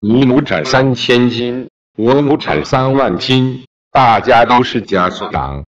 你亩产三千斤，我亩产三万斤，大家都是家属。长，